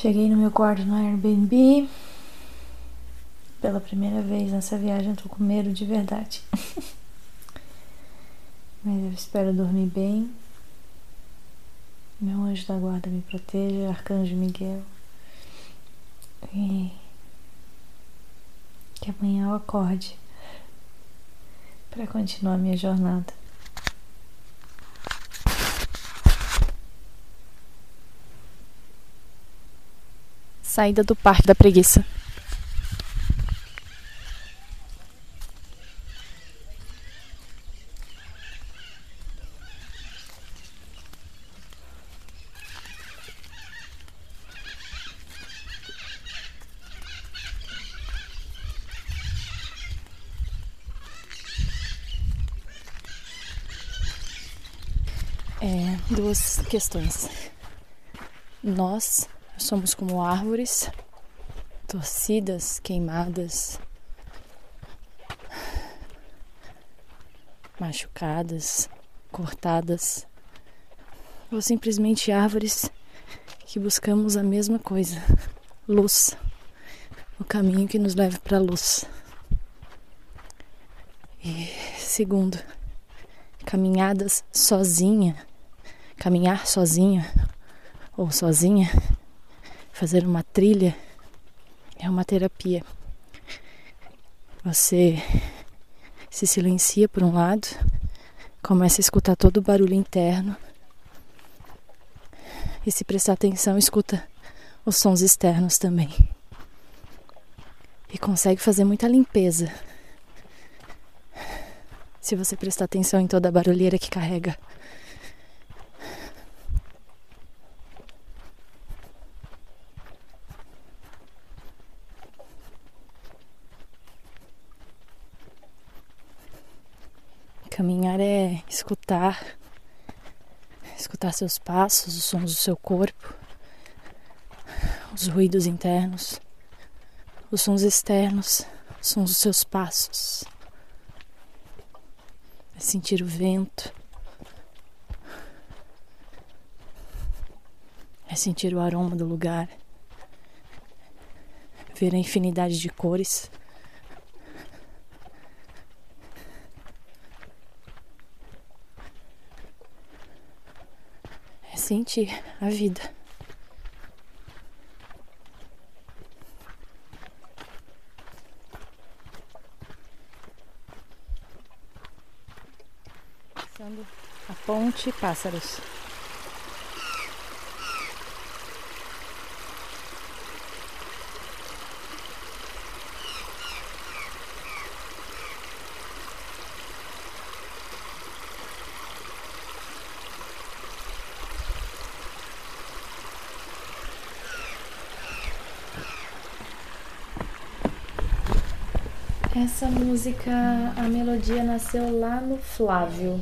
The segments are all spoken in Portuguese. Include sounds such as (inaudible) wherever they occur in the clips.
Cheguei no meu quarto no Airbnb. Pela primeira vez nessa viagem eu tô com medo de verdade. (laughs) Mas eu espero dormir bem. Meu anjo da guarda me proteja, Arcanjo Miguel. E que amanhã eu acorde para continuar minha jornada. Saída do Parque da Preguiça. É, duas questões. Nós somos como árvores torcidas, queimadas, machucadas, cortadas, ou simplesmente árvores que buscamos a mesma coisa: luz, o caminho que nos leva para a luz. E segundo, caminhadas sozinha, caminhar sozinha ou sozinha fazer uma trilha é uma terapia. Você se silencia por um lado, começa a escutar todo o barulho interno e se prestar atenção, escuta os sons externos também. E consegue fazer muita limpeza. Se você prestar atenção em toda a barulheira que carrega Caminhar é escutar, escutar seus passos, os sons do seu corpo, os ruídos internos, os sons externos, os sons dos seus passos. É sentir o vento, é sentir o aroma do lugar, ver a infinidade de cores. Sentir a vida. Passando a ponte Pássaros. Essa música, a melodia nasceu lá no Flávio.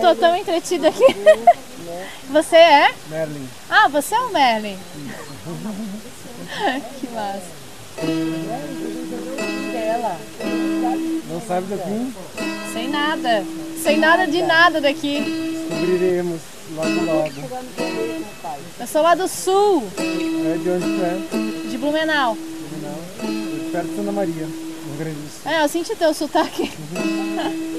Tô tão entretida aqui. (laughs) Você é? Merlin. Ah, você é o Merlin. (laughs) que massa. Não sabe daqui? Sem nada. Sem nada de nada daqui. Descobriremos logo logo. Eu sou lá do sul, É de onde tu é? de Blumenau. De perto de Santa Maria, no Rio Grande do Sul. É, eu senti teu sotaque. (laughs)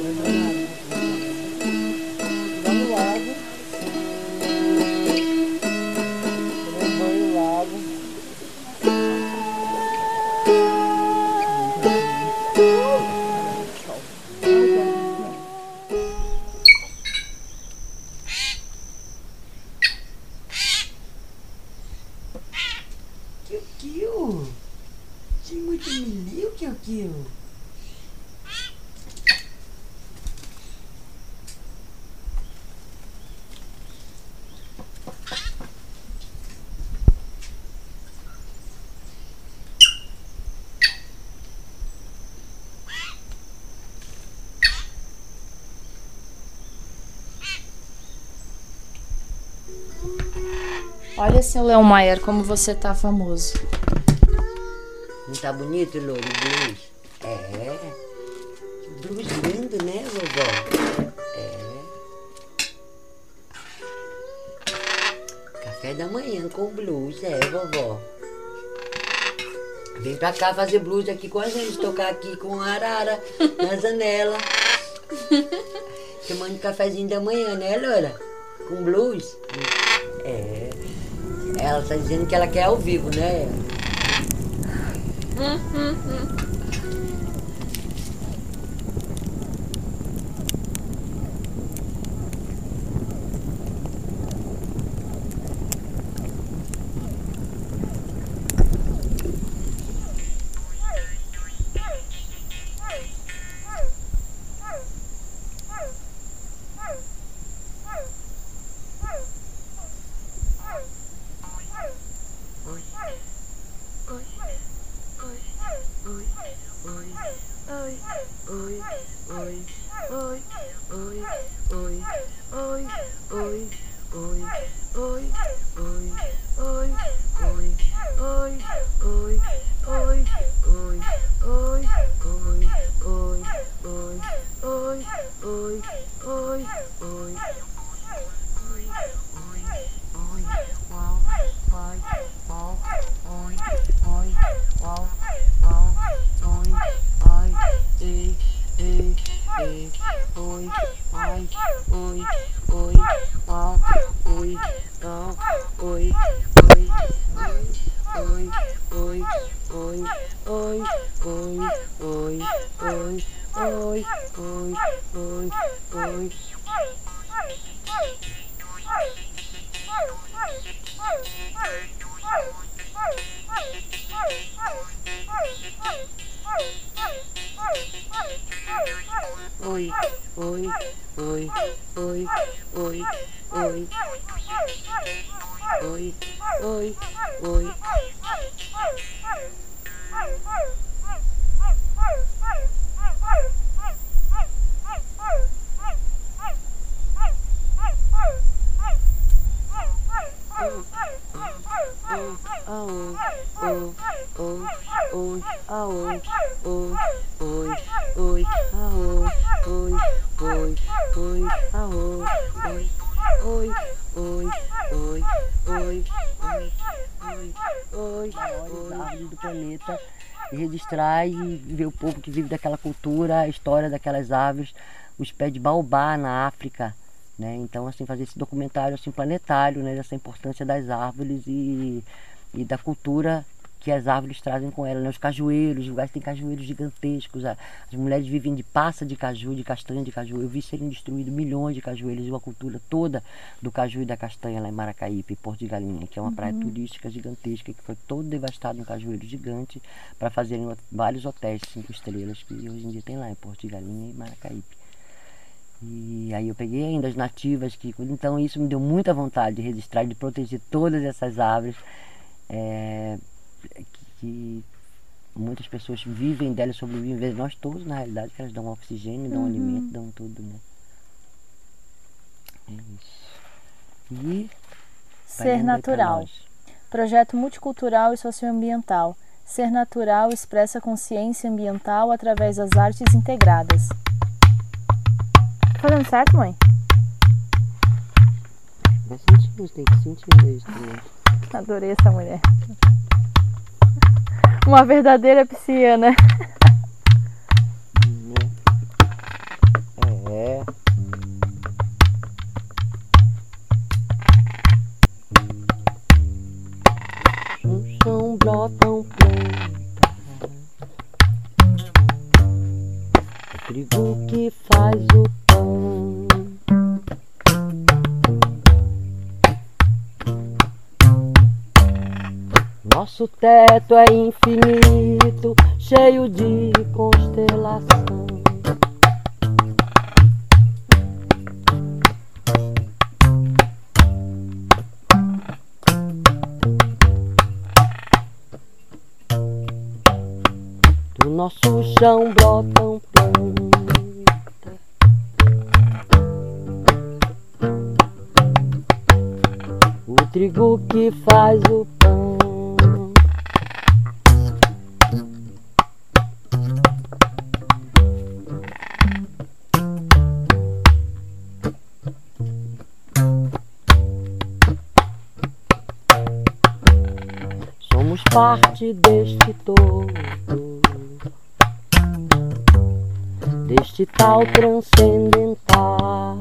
Tem muito milho, Kiu Kiu. Olha, seu Leon Maier, como você tá famoso. Tá bonito, Louro, blues? É. Blues lindo, né, vovó? É. Café da manhã com blues, é, vovó. Vem pra cá fazer blues aqui com a gente, tocar aqui com a arara na janela. Tomando cafezinho da manhã, né, Loura? Com blues? É. Ela tá dizendo que ela quer ao vivo, né? 嗯嗯嗯。ơi ôi. E ver o povo que vive daquela cultura, a história daquelas aves, os pés de baobá na África, né? Então assim fazer esse documentário assim planetário, né, dessa importância das árvores e, e da cultura que as árvores trazem com elas, né? Os cajueiros, lugares tem cajueiros gigantescos, as mulheres vivem de passa de caju, de castanha de caju. Eu vi serem destruídos milhões de cajueiros e uma cultura toda do caju e da castanha lá em Maracaípe, Porto de Galinha, que é uma praia turística gigantesca que foi todo devastado um cajueiro gigante para fazerem vários hotéis cinco estrelas que hoje em dia tem lá em Porto de Galinha e Maracaípe. E aí eu peguei ainda as nativas que então isso me deu muita vontade de registrar de proteger todas essas árvores é, que muitas pessoas vivem delas, sobrevivem, nós todos na realidade, que elas dão oxigênio, dão alimento, dão tudo, né? É isso. E Ser natural. Projeto multicultural e socioambiental. Ser natural expressa consciência ambiental através das artes integradas. Tá fazendo certo, mãe? Vai tem que sentir mesmo. Adorei essa mulher. Uma verdadeira pisciana. (laughs) teto é infinito, cheio de constelação. Do nosso chão brotam plantas. O trigo que faz o parte deste todo, deste tal transcendental.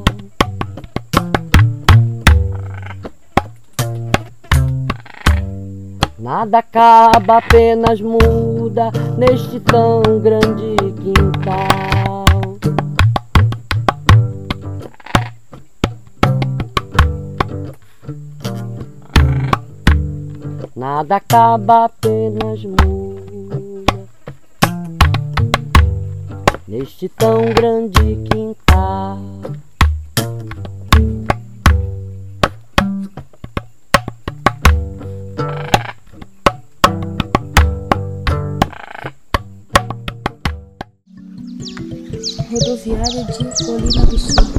Nada acaba, apenas muda neste tão grande quintal. Nada acaba, apenas muda neste tão grande quintal. Rodoviária de Colina do Sul.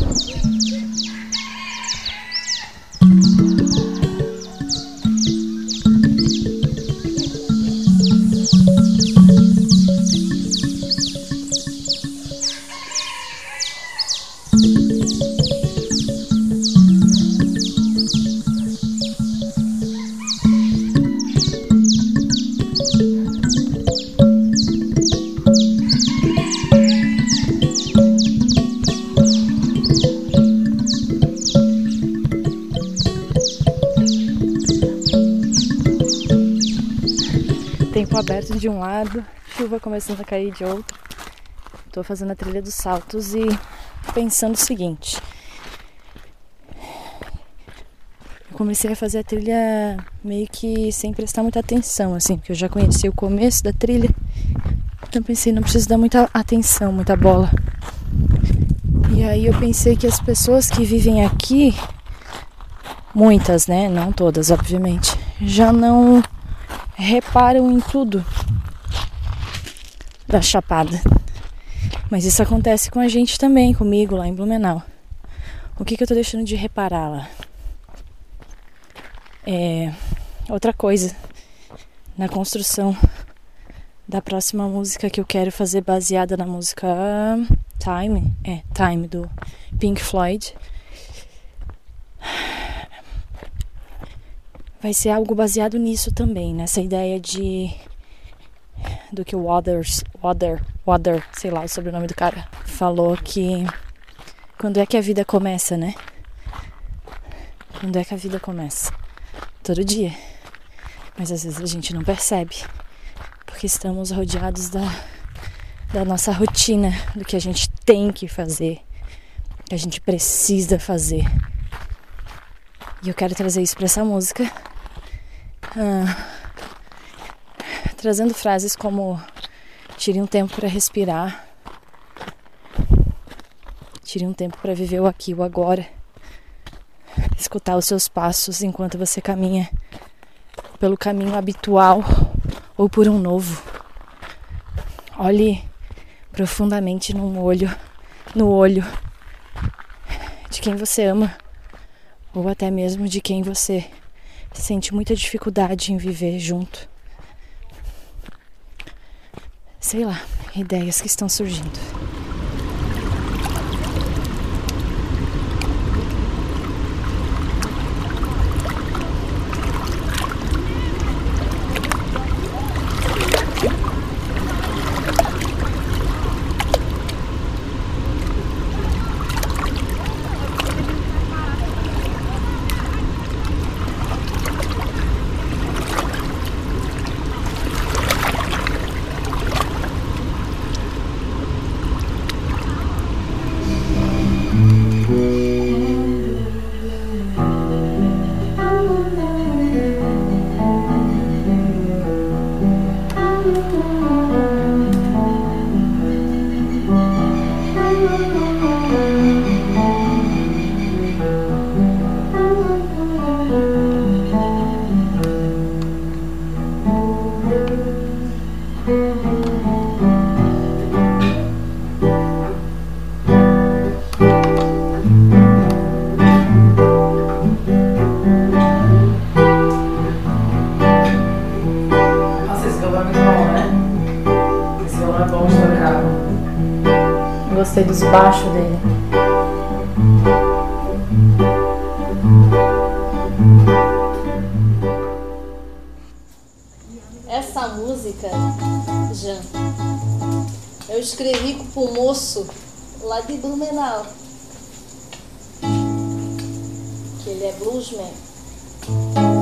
De um lado, chuva começando a cair de outro. Tô fazendo a trilha dos saltos e pensando o seguinte. Eu comecei a fazer a trilha meio que sem prestar muita atenção, assim, porque eu já conheci o começo da trilha. Então pensei, não preciso dar muita atenção, muita bola. E aí eu pensei que as pessoas que vivem aqui, muitas, né? Não todas, obviamente, já não reparam em tudo da Chapada. Mas isso acontece com a gente também, comigo lá em Blumenau. O que, que eu tô deixando de reparar lá? É outra coisa na construção da próxima música que eu quero fazer baseada na música Time, é Time do Pink Floyd. Vai ser algo baseado nisso também, nessa ideia de do que o Waters, Water, Water, sei lá o sobrenome do cara, falou que quando é que a vida começa, né? Quando é que a vida começa? Todo dia. Mas às vezes a gente não percebe, porque estamos rodeados da, da nossa rotina, do que a gente tem que fazer, que a gente precisa fazer. E eu quero trazer isso para essa música. Ah, trazendo frases como tire um tempo para respirar, tire um tempo para viver o aqui, o agora, escutar os seus passos enquanto você caminha pelo caminho habitual ou por um novo. Olhe profundamente no olho, no olho de quem você ama ou até mesmo de quem você sente muita dificuldade em viver junto sei lá, ideias que estão surgindo. abaixo dele. Essa música, Jean, eu escrevi com o moço lá de Blumenau. Que ele é bluesman.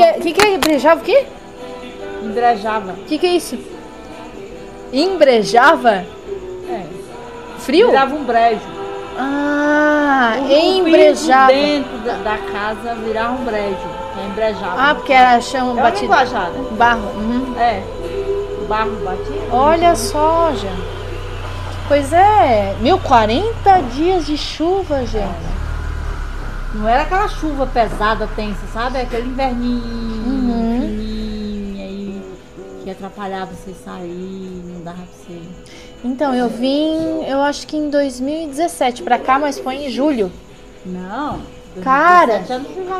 Que, que, é, que, que é embrejava o quê? Embrejava. O que, que é isso? Embrejava? É. Frio? Virava um brejo. Ah, embrejava. dentro da, da casa virava um brejo. É embrejava. Ah, porque era chão é linguajada. Barro. uhum. É. Barro batido. Olha só, gente. Pois é, meu, 40 dias de chuva, gente. Não era aquela chuva pesada, tensa, sabe? É Aquele inverninho, Uhum. fininho, aí, que atrapalhava você sair, não dava pra você. Então, eu vim, eu acho que em 2017 pra cá, mas foi em julho. Não. Cara. 2017 Já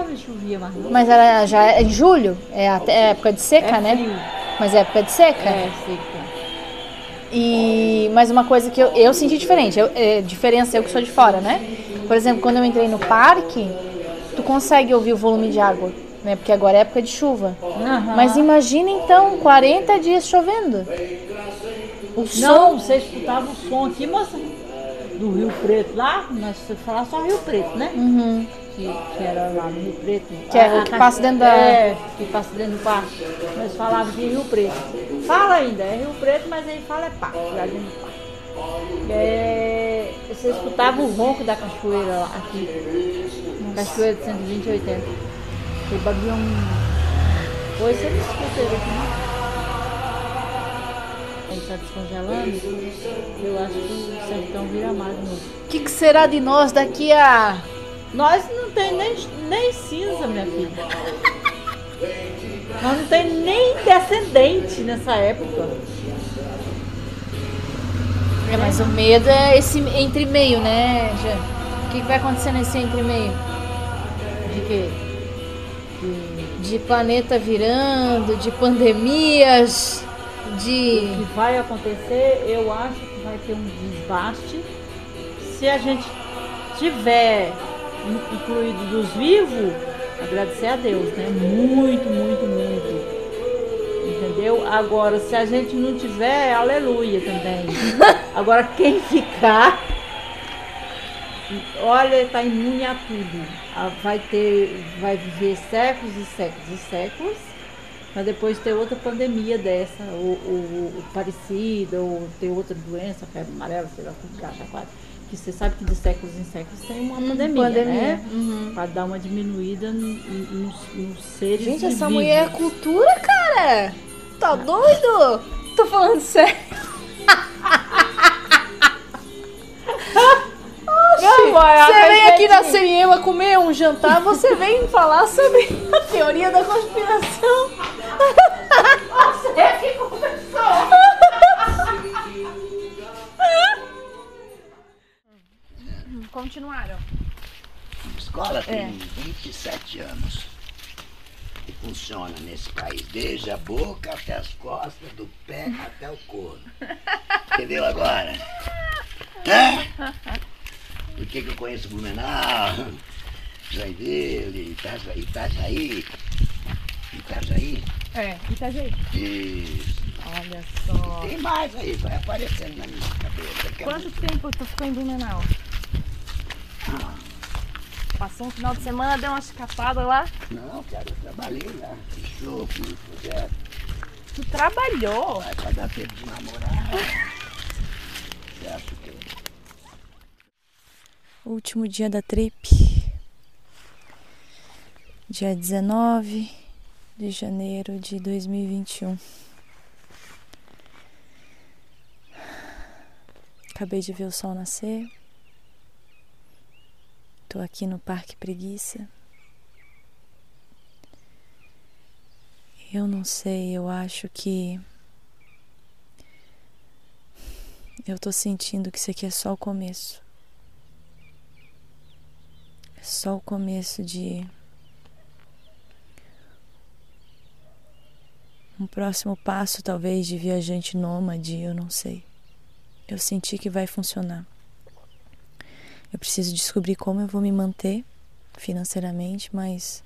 não chovia, mais. Mas era já é em julho, é até época de seca, é né? frio. Mas é época de seca. É, seca. E mais uma coisa que eu, eu senti diferente, eu, é, diferença eu que sou de fora, né? Por exemplo, quando eu entrei no parque, tu consegue ouvir o volume de água, né? Porque agora é época de chuva. Aham. Mas imagina então, 40 dias chovendo. O som. Não, você escutava o som aqui, moça, do Rio Preto lá, nós você falar só Rio Preto, né? Uhum. Que, que era lá no Rio Preto. Que é o que ca- passa dentro da- É, que passa dentro do parque. Nós falávamos de Rio Preto. Fala ainda, é Rio Preto, mas aí fala é parque, lá dentro do parque. É, você escutava o ronco da cachoeira lá, aqui. Cachoeira de 120 e 80. O babião. Você não escuta ele aqui, não. Ele tá descongelando. Eu acho que o sertão vira mar de novo. O que, que será de nós daqui a. Nós não tem nem, nem cinza, minha filha. Nós não tem nem descendente nessa época. É, mas o medo é esse entre meio, né, Jean? O que, vai acontecer nesse entre meio? De quê? De planeta virando, de pandemias, de. O que vai acontecer, eu acho que vai ter um desbaste. Se a gente tiver in- incluído dos vivos, agradecer a Deus, né? Muito, muito, muito. Agora, se a gente não tiver, aleluia também. (laughs) Agora, quem ficar, olha, está imune a tudo. Ah, Vai ter, vai viver séculos e séculos e séculos, para depois ter outra pandemia dessa, ou, ou- ou parecida, ou ter outra doença, febre amarela, sei lá, tudo quase. Que você sabe que de séculos em séculos tem uma pandemia, né? Uhum. Para dar uma diminuída no- no- nos, nos seres Gente, essa mulher é cultura, cara! Tá doido? Tô falando sério. Ela Você faz vem aqui na. Seriema comer um jantar, você vem falar sobre a teoria da conspiração. Você é que começou. Continuaram. A escola tem 27 anos. E funciona nesse país, desde a boca até as costas, do pé até o couro. (laughs) Entendeu agora? Hã? Por que, que eu conheço Blumenau, Joinville, Itaja- Itajaí? Itajaí? É, Itajaí. Isso. Olha só. Tem mais aí, vai aparecendo na minha cabeça. que é Quanto tempo tu ficou em Blumenau? Passou um final de semana, deu uma escapada lá. Não, cara, eu trabalhei lá. Show, fiz projeto. Tu trabalhou. Vai pra dar tempo de namorar. Você acha que Último dia da trip. Dia 19 de janeiro de 2021. Acabei de ver o sol nascer. Tô aqui no Parque Preguiça. Eu não sei, eu acho que eu tô sentindo que isso aqui é só o começo. É só o começo de um próximo passo, talvez, de viajante nômade, eu não sei. Eu senti que vai funcionar. Eu preciso descobrir como eu vou me manter financeiramente, mas.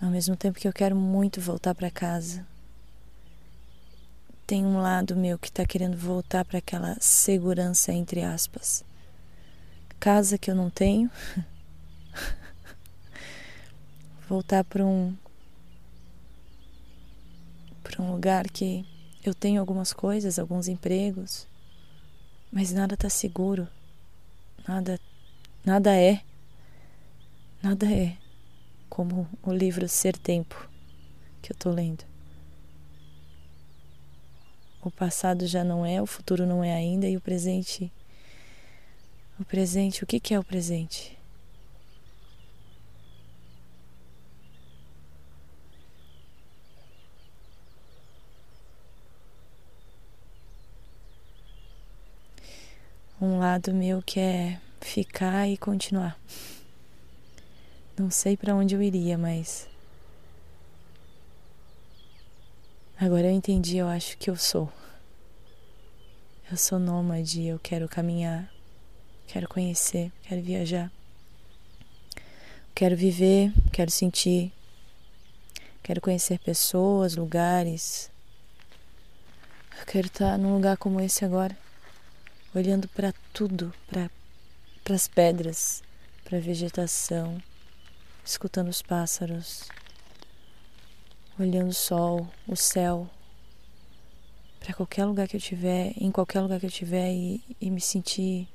Ao mesmo tempo que eu quero muito voltar para casa, tem um lado meu que está querendo voltar para aquela segurança, entre aspas. Casa que eu não tenho. (laughs) voltar para um. para um lugar que eu tenho algumas coisas, alguns empregos, mas nada está seguro. Nada, nada é. Nada é como o livro Ser Tempo que eu estou lendo. O passado já não é, o futuro não é ainda e o presente. O presente, o que, que é o presente? Um lado meu que é ficar e continuar. Não sei para onde eu iria, mas Agora eu entendi, eu acho que eu sou. Eu sou nômade, eu quero caminhar, quero conhecer, quero viajar. Quero viver, quero sentir, quero conhecer pessoas, lugares. Eu quero estar num lugar como esse agora, olhando para tudo, para as pedras, para a vegetação, escutando os pássaros, olhando o sol, o céu, para qualquer lugar que eu tiver, em qualquer lugar que eu tiver e, e me sentir.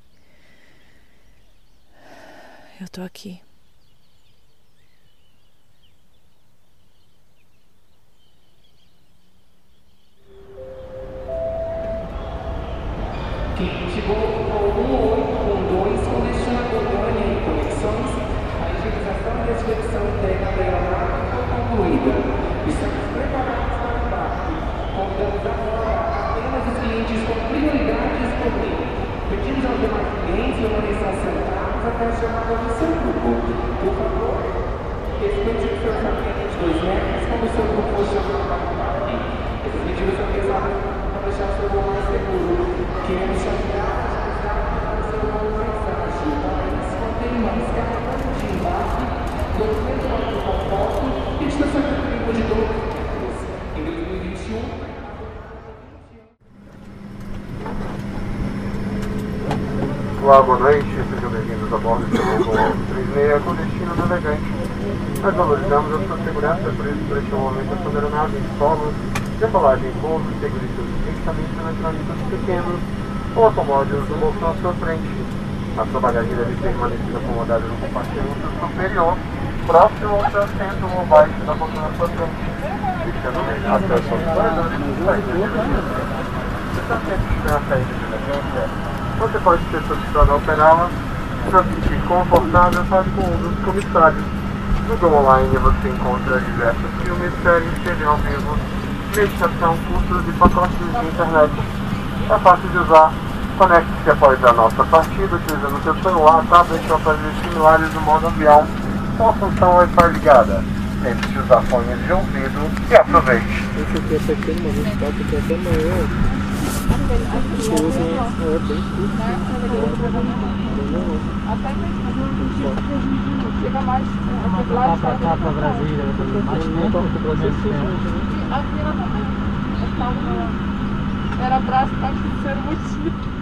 Eu tô aqui. Apenas os clientes com prioridades por mim. Pedimos aos demais clientes permaneçam sentados até a chamada do seu grupo. Por favor, respeite o distanciamento de dois metros como o seu grupo for chamado para o pensados para deixar o seu voo mais seguro. Queremos chamar para o seu voo mais ágil. Para uma descarga de embarque, documento para o conforto e distanciamento de novo em 2021. Olá, boa noite, sejam bem-vindos a bordo do voo 36 com destino navegante. Nós valorizamos a sua segurança, por isso, por este momento, a sua aeronave em solo, decolagem em pousos, seguros equipamentos eletrônicos pequenos ou automóveis no bolso à sua frente. A sua bagagem deve permanecer acomodada no compartimento superior próximo ao seu assento ou abaixo da poltrona sua frente, deixando acesso aos corredores e saídas de emergência. Se está sempre tiver a saída de emergência, você pode ser solicitado a operá-la. Se sentir confortável, fale com um dos comissários. No Go Online você encontra diversos filmes, séries, TV ao vivo, meditação, cursos e pacotes de internet. É fácil de usar. Conecte-se após a nossa partida utilizando seu celular, tablet ou aparelhos similares no modo avião com a função Wi-Fi ligada. Lembre-se usar fones de ouvido e aproveite. Esse aqui é pequeno, mas papo aqui é até maior. Chega mais lá pra cá, pra Brasília, mais tempo. Era braço, tá sendo muito